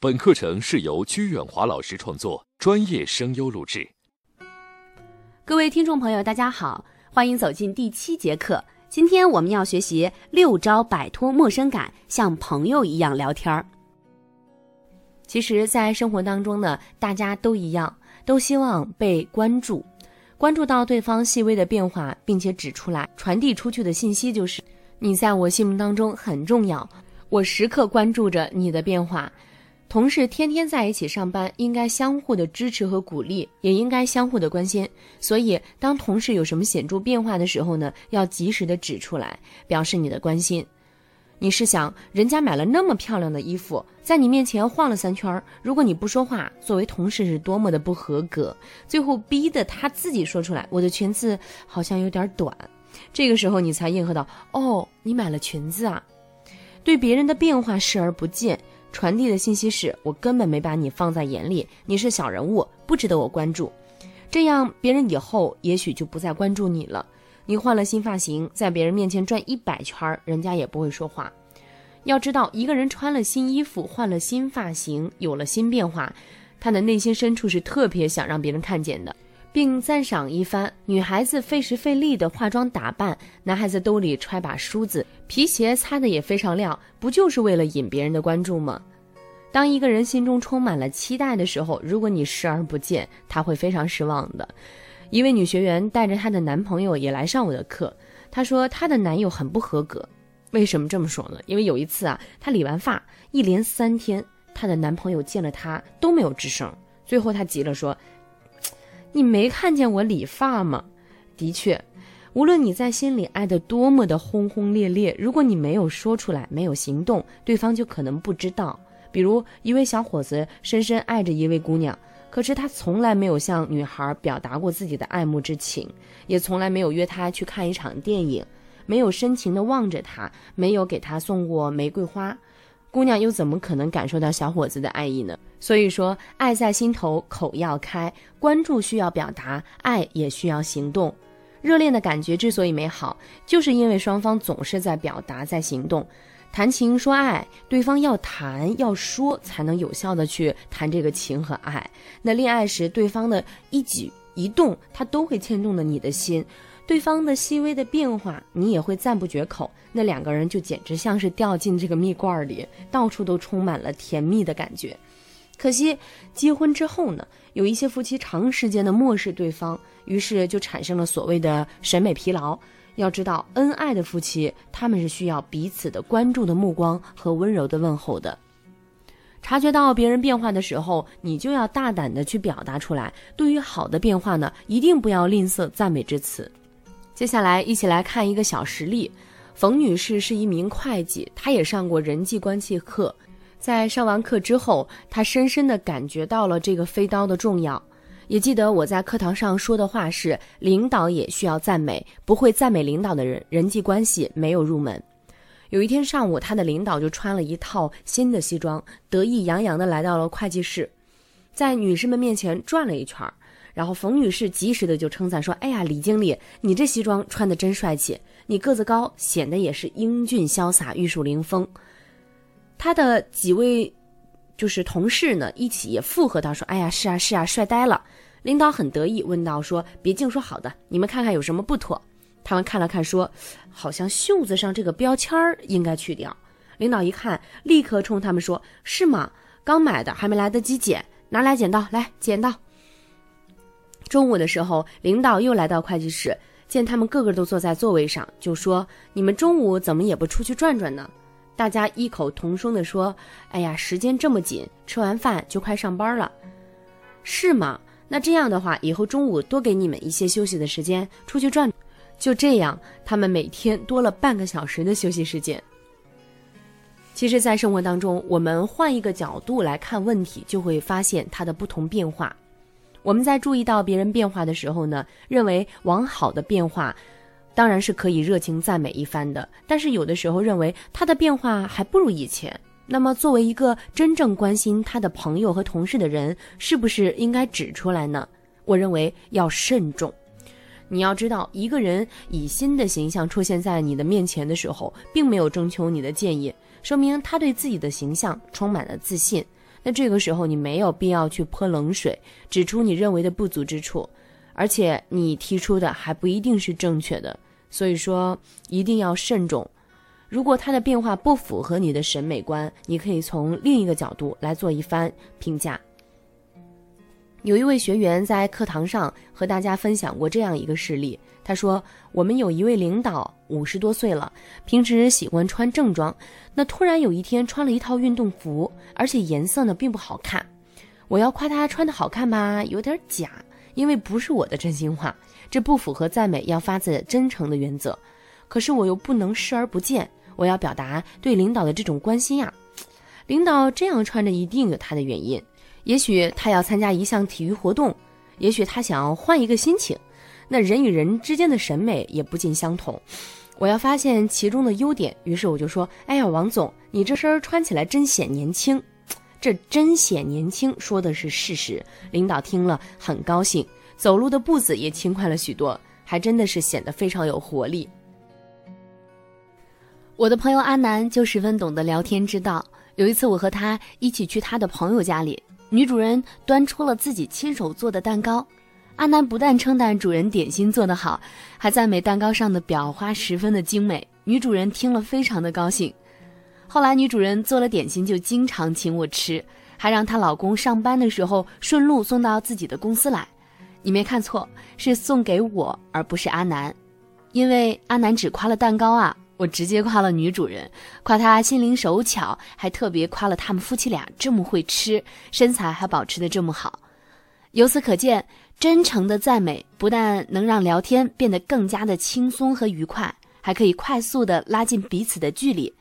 本课程是由鞠远华老师创作，专业声优录制。各位听众朋友，大家好，欢迎走进第七节课。今天我们要学习六招摆脱陌生感，像朋友一样聊天儿。其实，在生活当中呢，大家都一样，都希望被关注，关注到对方细微的变化，并且指出来，传递出去的信息就是你在我心目当中很重要，我时刻关注着你的变化。同事天天在一起上班，应该相互的支持和鼓励，也应该相互的关心。所以，当同事有什么显著变化的时候呢，要及时的指出来，表示你的关心。你试想，人家买了那么漂亮的衣服，在你面前晃了三圈，如果你不说话，作为同事是多么的不合格。最后逼得他自己说出来，我的裙子好像有点短。这个时候你才应和到，哦，你买了裙子啊。对别人的变化视而不见。传递的信息是我根本没把你放在眼里，你是小人物，不值得我关注。这样别人以后也许就不再关注你了。你换了新发型，在别人面前转一百圈，人家也不会说话。要知道，一个人穿了新衣服，换了新发型，有了新变化，他的内心深处是特别想让别人看见的。并赞赏一番。女孩子费时费力的化妆打扮，男孩子兜里揣把梳子，皮鞋擦的也非常亮，不就是为了引别人的关注吗？当一个人心中充满了期待的时候，如果你视而不见，他会非常失望的。一位女学员带着她的男朋友也来上我的课，她说她的男友很不合格。为什么这么说呢？因为有一次啊，她理完发，一连三天，她的男朋友见了她都没有吱声，最后她急了说。你没看见我理发吗？的确，无论你在心里爱得多么的轰轰烈烈，如果你没有说出来，没有行动，对方就可能不知道。比如一位小伙子深深爱着一位姑娘，可是他从来没有向女孩表达过自己的爱慕之情，也从来没有约她去看一场电影，没有深情地望着她，没有给她送过玫瑰花。姑娘又怎么可能感受到小伙子的爱意呢？所以说，爱在心头，口要开，关注需要表达，爱也需要行动。热恋的感觉之所以美好，就是因为双方总是在表达，在行动。谈情说爱，对方要谈要说，才能有效的去谈这个情和爱。那恋爱时，对方的一举一动，他都会牵动了你的心。对方的细微的变化，你也会赞不绝口。那两个人就简直像是掉进这个蜜罐里，到处都充满了甜蜜的感觉。可惜结婚之后呢，有一些夫妻长时间的漠视对方，于是就产生了所谓的审美疲劳。要知道，恩爱的夫妻他们是需要彼此的关注的目光和温柔的问候的。察觉到别人变化的时候，你就要大胆的去表达出来。对于好的变化呢，一定不要吝啬赞美之词。接下来一起来看一个小实例。冯女士是一名会计，她也上过人际关系课。在上完课之后，她深深地感觉到了这个飞刀的重要。也记得我在课堂上说的话是：领导也需要赞美，不会赞美领导的人，人际关系没有入门。有一天上午，她的领导就穿了一套新的西装，得意洋洋地来到了会计室，在女士们面前转了一圈儿。然后冯女士及时的就称赞说：“哎呀，李经理，你这西装穿的真帅气，你个子高，显得也是英俊潇洒、玉树临风。”他的几位就是同事呢，一起也附和到说：“哎呀，是啊，是啊，帅呆了。”领导很得意，问道：“说别净说好的，你们看看有什么不妥？”他们看了看，说：“好像袖子上这个标签儿应该去掉。”领导一看，立刻冲他们说：“是吗？刚买的，还没来得及剪，拿来剪刀，来剪刀。”中午的时候，领导又来到会计室，见他们个个都坐在座位上，就说：“你们中午怎么也不出去转转呢？”大家异口同声地说：“哎呀，时间这么紧，吃完饭就快上班了，是吗？那这样的话，以后中午多给你们一些休息的时间，出去转。”就这样，他们每天多了半个小时的休息时间。其实，在生活当中，我们换一个角度来看问题，就会发现它的不同变化。我们在注意到别人变化的时候呢，认为往好的变化，当然是可以热情赞美一番的。但是有的时候认为他的变化还不如以前，那么作为一个真正关心他的朋友和同事的人，是不是应该指出来呢？我认为要慎重。你要知道，一个人以新的形象出现在你的面前的时候，并没有征求你的建议，说明他对自己的形象充满了自信。那这个时候你没有必要去泼冷水，指出你认为的不足之处，而且你提出的还不一定是正确的，所以说一定要慎重。如果他的变化不符合你的审美观，你可以从另一个角度来做一番评价。有一位学员在课堂上和大家分享过这样一个事例，他说：“我们有一位领导五十多岁了，平时喜欢穿正装，那突然有一天穿了一套运动服，而且颜色呢并不好看。我要夸他穿的好看吧，有点假，因为不是我的真心话，这不符合赞美要发自真诚的原则。可是我又不能视而不见。”我要表达对领导的这种关心呀，领导这样穿着一定有他的原因，也许他要参加一项体育活动，也许他想要换一个心情。那人与人之间的审美也不尽相同，我要发现其中的优点。于是我就说：“哎呀，王总，你这身穿起来真显年轻。”这真显年轻说的是事实。领导听了很高兴，走路的步子也轻快了许多，还真的是显得非常有活力。我的朋友阿南就十分懂得聊天之道。有一次，我和他一起去他的朋友家里，女主人端出了自己亲手做的蛋糕。阿南不但称赞主人点心做得好，还赞美蛋糕上的裱花十分的精美。女主人听了非常的高兴。后来，女主人做了点心就经常请我吃，还让她老公上班的时候顺路送到自己的公司来。你没看错，是送给我，而不是阿南，因为阿南只夸了蛋糕啊。我直接夸了女主人，夸她心灵手巧，还特别夸了他们夫妻俩这么会吃，身材还保持的这么好。由此可见，真诚的赞美不但能让聊天变得更加的轻松和愉快，还可以快速的拉近彼此的距离。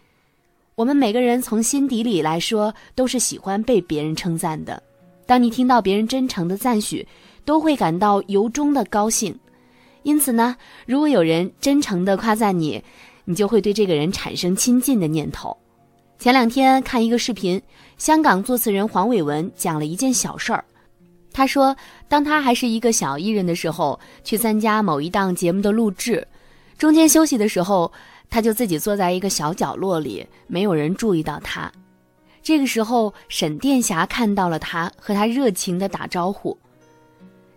我们每个人从心底里来说，都是喜欢被别人称赞的。当你听到别人真诚的赞许，都会感到由衷的高兴。因此呢，如果有人真诚的夸赞你，你就会对这个人产生亲近的念头。前两天看一个视频，香港作词人黄伟文讲了一件小事儿。他说，当他还是一个小艺人的时候，去参加某一档节目的录制，中间休息的时候，他就自己坐在一个小角落里，没有人注意到他。这个时候，沈殿霞看到了他，和他热情的打招呼：“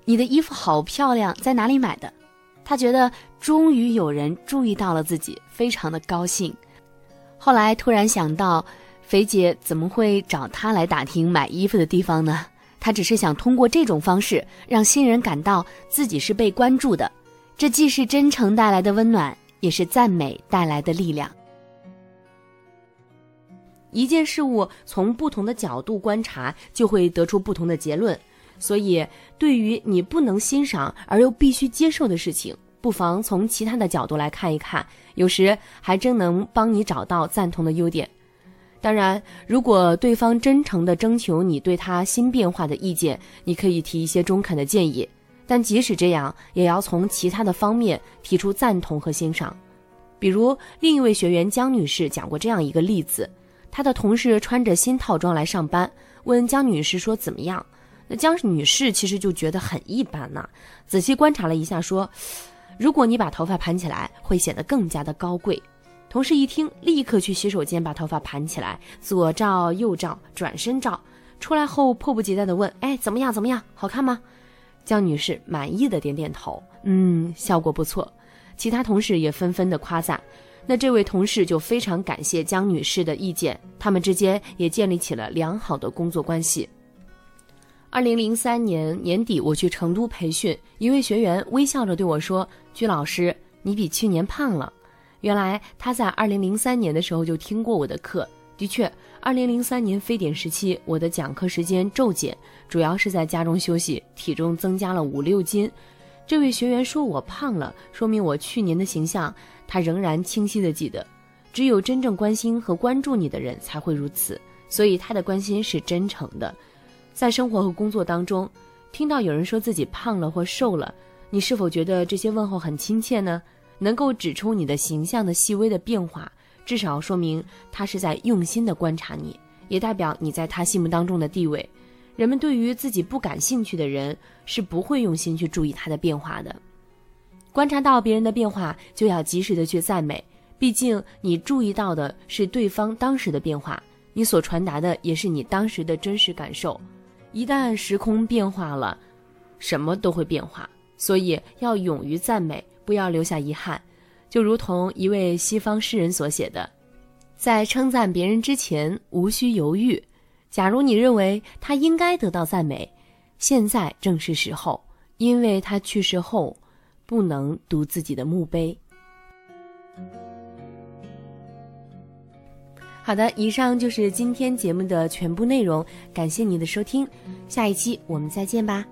你的衣服好漂亮，在哪里买的？”他觉得终于有人注意到了自己，非常的高兴。后来突然想到，肥姐怎么会找他来打听买衣服的地方呢？他只是想通过这种方式让新人感到自己是被关注的。这既是真诚带来的温暖，也是赞美带来的力量。一件事物从不同的角度观察，就会得出不同的结论。所以，对于你不能欣赏而又必须接受的事情，不妨从其他的角度来看一看，有时还真能帮你找到赞同的优点。当然，如果对方真诚地征求你对他新变化的意见，你可以提一些中肯的建议。但即使这样，也要从其他的方面提出赞同和欣赏。比如，另一位学员江女士讲过这样一个例子：她的同事穿着新套装来上班，问江女士说怎么样？那江女士其实就觉得很一般呐，仔细观察了一下，说：“如果你把头发盘起来，会显得更加的高贵。”同事一听，立刻去洗手间把头发盘起来，左照右照，转身照，出来后迫不及待地问：“哎，怎么样？怎么样？好看吗？”江女士满意的点点头，嗯，效果不错。其他同事也纷纷的夸赞。那这位同事就非常感谢江女士的意见，他们之间也建立起了良好的工作关系。二零零三年年底，我去成都培训，一位学员微笑着对我说：“鞠老师，你比去年胖了。”原来他在二零零三年的时候就听过我的课。的确，二零零三年非典时期，我的讲课时间骤减，主要是在家中休息，体重增加了五六斤。这位学员说我胖了，说明我去年的形象他仍然清晰的记得。只有真正关心和关注你的人才会如此，所以他的关心是真诚的。在生活和工作当中，听到有人说自己胖了或瘦了，你是否觉得这些问候很亲切呢？能够指出你的形象的细微的变化，至少说明他是在用心的观察你，也代表你在他心目当中的地位。人们对于自己不感兴趣的人，是不会用心去注意他的变化的。观察到别人的变化，就要及时的去赞美，毕竟你注意到的是对方当时的变化。你所传达的也是你当时的真实感受。一旦时空变化了，什么都会变化。所以要勇于赞美，不要留下遗憾。就如同一位西方诗人所写的，在称赞别人之前无需犹豫。假如你认为他应该得到赞美，现在正是时候，因为他去世后不能读自己的墓碑。好的，以上就是今天节目的全部内容，感谢你的收听，下一期我们再见吧。